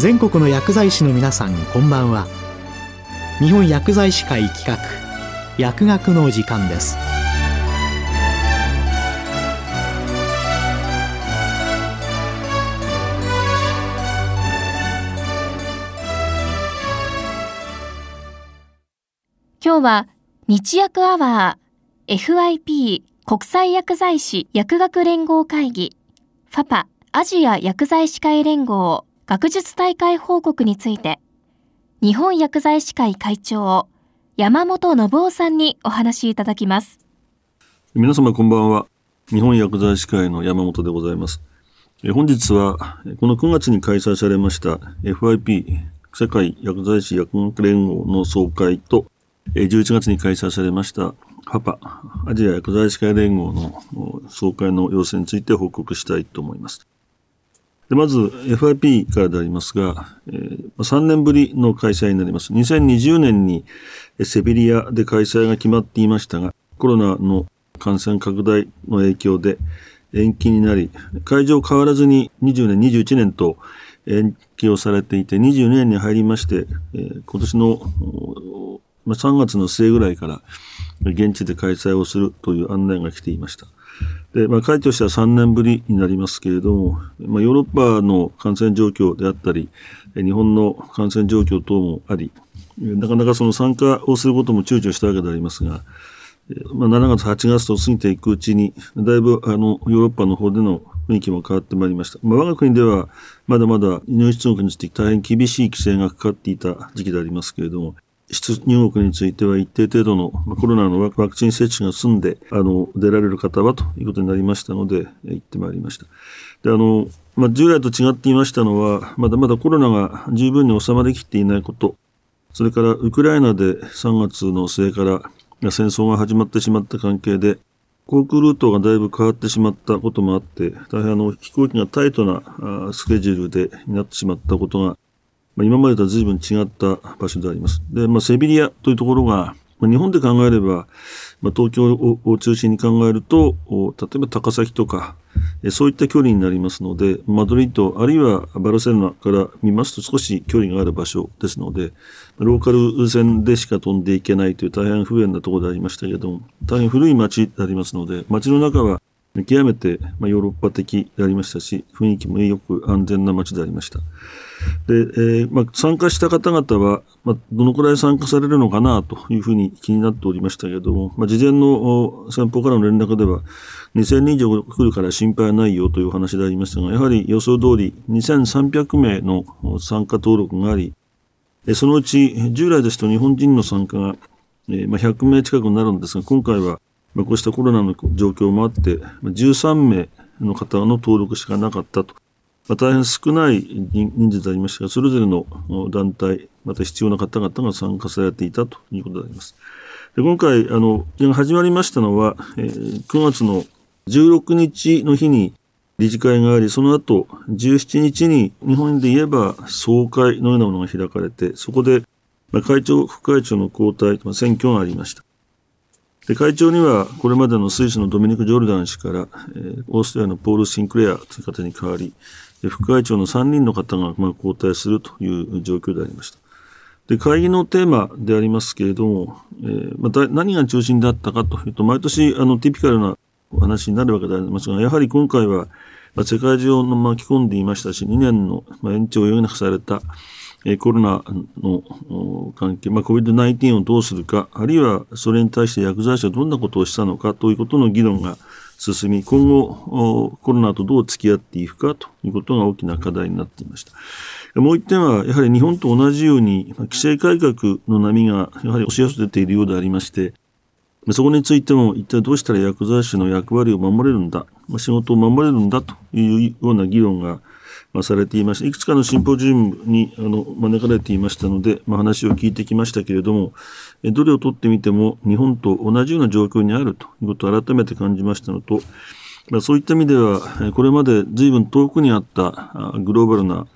全国の薬剤師の皆さんこんばんは。日本薬剤師会企画薬学の時間です。今日は日薬アワー FIP 国際薬剤師薬学連合会議ファパアジア薬剤師会連合。学術大会報告について日本薬剤師会会長山本信夫さんにお話しいただきます。皆様こんばんは。日本薬剤師会の山本でございます。本日はこの9月に開催されました FIP 世界薬剤師薬学連合の総会と11月に開催されましたパパアジア薬剤師会連合の総会の様子について報告したいと思います。でまず FIP からでありますが、えー、3年ぶりの開催になります。2020年にセビリアで開催が決まっていましたが、コロナの感染拡大の影響で延期になり、会場変わらずに20年、21年と延期をされていて、22年に入りまして、えー、今年の3月の末ぐらいから現地で開催をするという案内が来ていました。で、まあ、会としては3年ぶりになりますけれども、まあ、ヨーロッパの感染状況であったり、日本の感染状況等もあり、なかなかその参加をすることも躊躇したわけでありますが、まあ、7月、8月と過ぎていくうちに、だいぶあのヨーロッパの方での雰囲気も変わってまいりました。まあ、我が国では、まだまだ入出国について大変厳しい規制がかかっていた時期でありますけれども、出入国については一定程度のコロナのワクチン接種が済んで、あの、出られる方はということになりましたので、行ってまいりました。で、あの、まあ、従来と違っていましたのは、まだまだコロナが十分に収まりきっていないこと、それからウクライナで3月の末から戦争が始まってしまった関係で、航空ルートがだいぶ変わってしまったこともあって、大変あの飛行機がタイトなスケジュールでになってしまったことがまあ、今までとは随分違った場所であります。で、まあ、セビリアというところが、まあ、日本で考えれば、まあ、東京を中心に考えると、例えば高崎とか、そういった距離になりますので、マドリッド、あるいはバルセロナから見ますと少し距離がある場所ですので、ローカル線でしか飛んでいけないという大変不便なところでありましたけれども、大変古い街でありますので、街の中は極めて、まあ、ヨーロッパ的でありましたし、雰囲気もよく安全な街でありました。で、えー、まあ、参加した方々は、まあ、どのくらい参加されるのかなというふうに気になっておりましたけれども、まあ、事前の先方からの連絡では、2000人以上来るから心配ないよという話でありましたが、やはり予想通り2300名の参加登録があり、そのうち従来ですと日本人の参加が、えまあ、100名近くになるんですが、今回はまあ、こうしたコロナの状況もあって、13名の方の登録しかなかったと。まあ、大変少ない人数でありましたが、それぞれの団体、また必要な方々が参加されていたということであります。で今回、あの、始まりましたのは、えー、9月の16日の日に理事会があり、その後、17日に日本で言えば総会のようなものが開かれて、そこで、まあ、会長、副会長の交代、まあ、選挙がありました。で会長にはこれまでのスイスのドミニク・ジョルダン氏から、えー、オーストリアのポール・シンクレアという方に代わり、副会長の3人の方が、まあ、交代するという状況でありました。で会議のテーマでありますけれども、えー、また何が中心だったかというと、毎年あのティピカルなお話になるわけでありますが、やはり今回は、まあ、世界中を巻き込んでいましたし、2年の、延長を余儀なくされた、えコロナの関係、まあ、COVID-19 をどうするか、あるいはそれに対して薬剤師はどんなことをしたのかということの議論が進み、今後、コロナとどう付き合っていくかということが大きな課題になっていました。もう一点は、やはり日本と同じように、規制改革の波がやはり押し寄せているようでありまして、そこについても一体どうしたら薬剤師の役割を守れるんだ、仕事を守れるんだというような議論がまあ、されていました。いくつかのシンポジウムにあの招かれていましたので、まあ、話を聞いてきましたけれども、どれをとってみても日本と同じような状況にあるということを改めて感じましたのと、まあ、そういった意味では、これまで随分遠くにあったグローバルな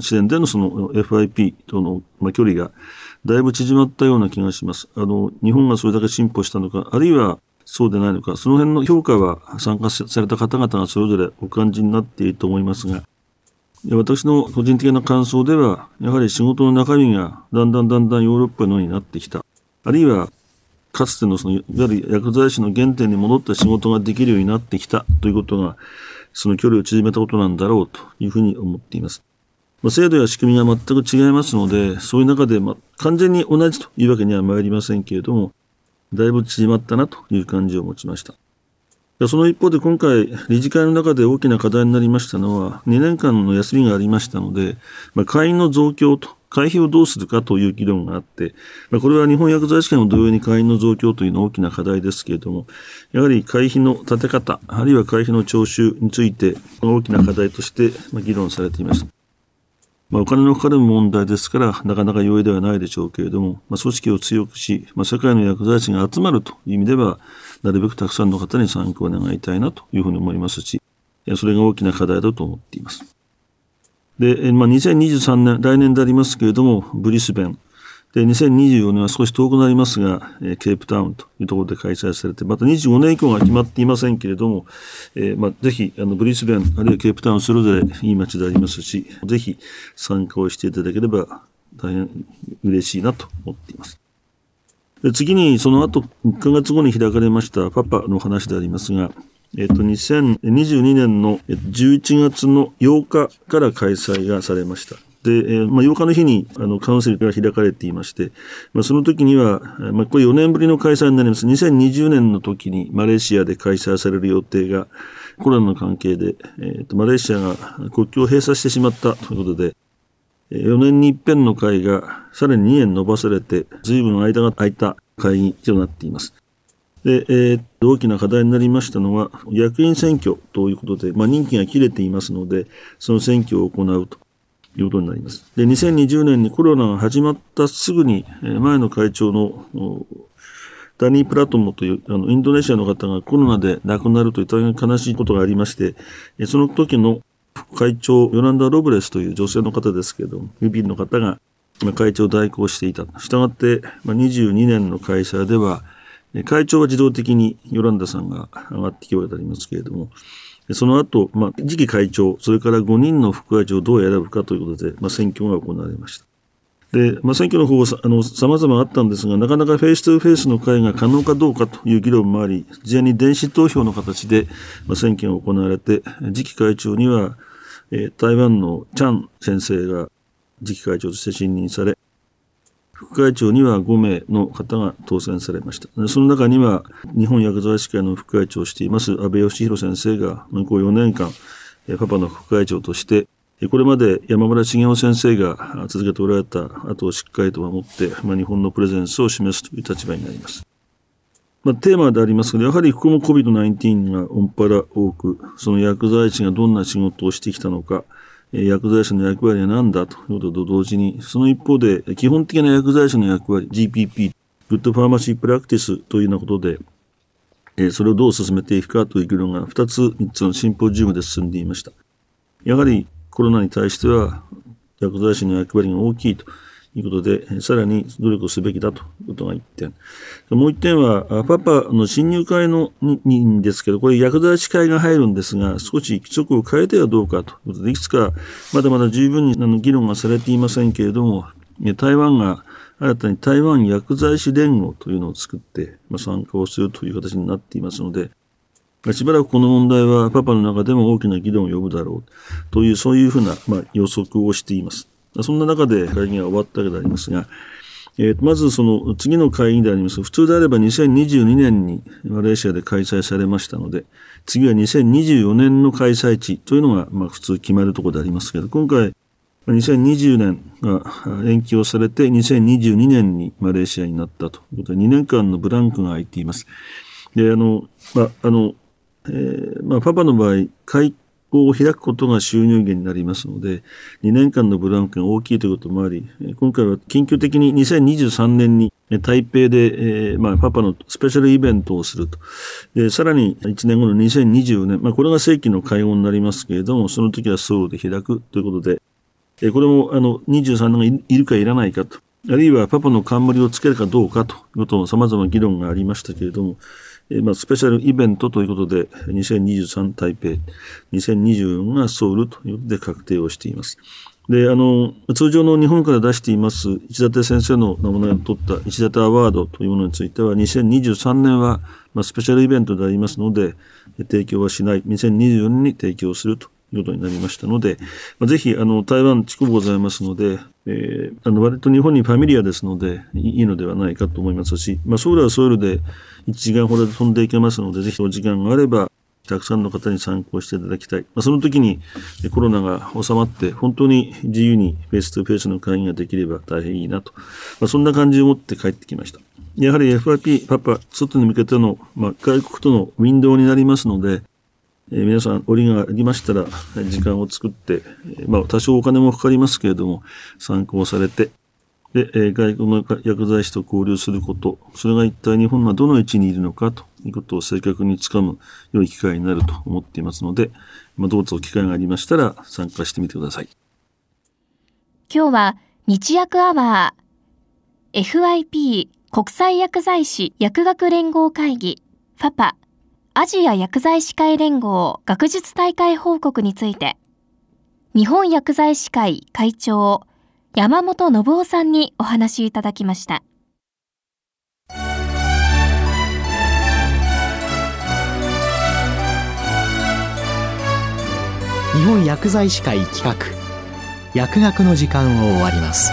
視点でのその FIP との距離がだいぶ縮まったような気がします。あの、日本がそれだけ進歩したのか、あるいはそうでないのか、その辺の評価は参加された方々がそれぞれお感じになっていると思いますが、私の個人的な感想では、やはり仕事の中身がだんだんだんだんヨーロッパのようになってきた。あるいは、かつてのその、いわゆる薬剤師の原点に戻った仕事ができるようになってきたということが、その距離を縮めたことなんだろうというふうに思っています。まあ、制度や仕組みが全く違いますので、そういう中で、まあ、完全に同じというわけには参りませんけれども、だいぶ縮まったなという感じを持ちました。その一方で今回、理事会の中で大きな課題になりましたのは、2年間の休みがありましたので、まあ、会員の増強と、会費をどうするかという議論があって、まあ、これは日本薬剤師会も同様に会員の増強というのは大きな課題ですけれども、やはり会費の立て方、あるいは会費の徴収について、大きな課題として議論されていました。まあ、お金のかかる問題ですから、なかなか容易ではないでしょうけれども、まあ、組織を強くし、まあ、世界の薬剤師が集まるという意味では、なるべくたくさんの方に参考を願いたいなというふうに思いますし、それが大きな課題だと思っています。で、まあ、2023年、来年でありますけれども、ブリスベン。で、2024年は少し遠くなりますが、ケープタウンというところで開催されて、また25年以降が決まっていませんけれども、えー、まあ、ぜひ、あの、ブリスベン、あるいはケープタウン、それぞれいい街でありますし、ぜひ参加をしていただければ大変嬉しいなと思っています。で次に、その後、1ヶ月後に開かれましたパパの話でありますが、えっ、と、2022年の11月の8日から開催がされました。で、えー、まあ、8日の日にあのカウンセルが開かれていまして、まあ、その時には、まあ、これ4年ぶりの開催になります。2020年の時にマレーシアで開催される予定が、コロナの関係で、えーと、マレーシアが国境を閉鎖してしまったということで、4年に一遍の会がさらに2年延ばされて、随分間が空いた会議となっています。で、えー、大きな課題になりましたのは、役員選挙ということで、まあ、任期が切れていますので、その選挙を行うということになります。で、2020年にコロナが始まったすぐに、前の会長のダニー・プラトモというあのインドネシアの方がコロナで亡くなるという大変悲しいことがありまして、その時の副会長、ヨランダ・ロブレスという女性の方ですけれども、指の方が会長代行していた。したがって、22年の会社では、会長は自動的にヨランダさんが上がってきておりますけれども、その後、まあ、次期会長、それから5人の副会長をどう選ぶかということで、まあ、選挙が行われました。で、まあ、選挙の方は、あの、様々あったんですが、なかなかフェイス2フェイスの会が可能かどうかという議論もあり、事前に電子投票の形で、まあ、選挙が行われて、次期会長には、えー、台湾のチャン先生が次期会長として信任され、副会長には5名の方が当選されました。その中には、日本薬剤師会の副会長をしています安倍義弘先生が、向こう4年間、パパの副会長として、これまで山村茂雄先生が続けておられた後をしっかりと守って、まあ、日本のプレゼンスを示すという立場になります。まあ、テーマでありますけど、やはりここも COVID-19 がオンパラ多く、その薬剤師がどんな仕事をしてきたのか、薬剤師の役割は何だということと同時に、その一方で、基本的な薬剤師の役割、GPP、 Good Pharmacy Practice というようなことで、それをどう進めていくかという議論が2つ、3つのシンポジウムで進んでいました。やはりコロナに対しては、薬剤師の役割が大きいということで、さらに努力をすべきだということが一点。もう一点は、パパの新入会のにですけど、これ薬剤師会が入るんですが、少し規則を変えてはどうかということで、いくつかまだまだ十分にあの議論がされていませんけれども、台湾が新たに台湾薬剤師連合というのを作って、ま、参加をするという形になっていますので、しばらくこの問題はパパの中でも大きな議論を呼ぶだろうという、そういうふうな、まあ、予測をしています。そんな中で会議が終わったわけでありますが、えー、まずその次の会議であります。普通であれば2022年にマレーシアで開催されましたので、次は2024年の開催地というのがまあ普通決まるところでありますけど、今回2020年が延期をされて2022年にマレーシアになったということで2年間のブランクが空いています。で、あの、まあ、あの、えー、まあ、パパの場合、開を開くことが収入源になりますので、2年間のブランクが大きいということもあり、今回は緊急的に2023年に台北で、えー、まあ、パパのスペシャルイベントをすると。で、さらに1年後の2024年、まあ、これが正規の会合になりますけれども、その時はソウルで開くということで、これも、あの、23年がいるかいらないかと。あるいはパパの冠をつけるかどうかということも様々な議論がありましたけれども、えまあ、スペシャルイベントということで、2023台北、2024がソウルということで確定をしています。で、あの、通常の日本から出しています、市立先生の名前を取った市立アワードというものについては、2023年は、まあ、スペシャルイベントでありますので、提供はしない、2024年に提供するとということになりましたので、まあ、ぜひ、あの、台湾地区ございますので、えー、あの、割と日本にファミリアですので、いいのではないかと思いますし、まあ、ソウルはソウルで1時間ほどで飛んでいけますので、ぜひお時間があれば、たくさんの方に参考していただきたい。まあ、その時にコロナが収まって、本当に自由にフェイス2フェイスの会議ができれば大変いいなと。まあ、そんな感じを持って帰ってきました。やはり FIP、パパ、外に向けての、まあ、外国とのウィンドウになりますので、えー、皆さん、折がありましたら、時間を作って、まあ、多少お金もかかりますけれども、参考されて、で、えー、外国の薬剤師と交流すること、それが一体日本がどの位置にいるのかということを正確につかむ良い機会になると思っていますので、まあ、どうぞ機会がありましたら参加してみてください。今日は日薬アワー FIP 国際薬剤師薬学連合会議ファパアジア薬剤師会連合学術大会報告について日本薬剤師会会長山本信夫さんにお話いただきました。日本薬剤師会企画薬学の時間を終わります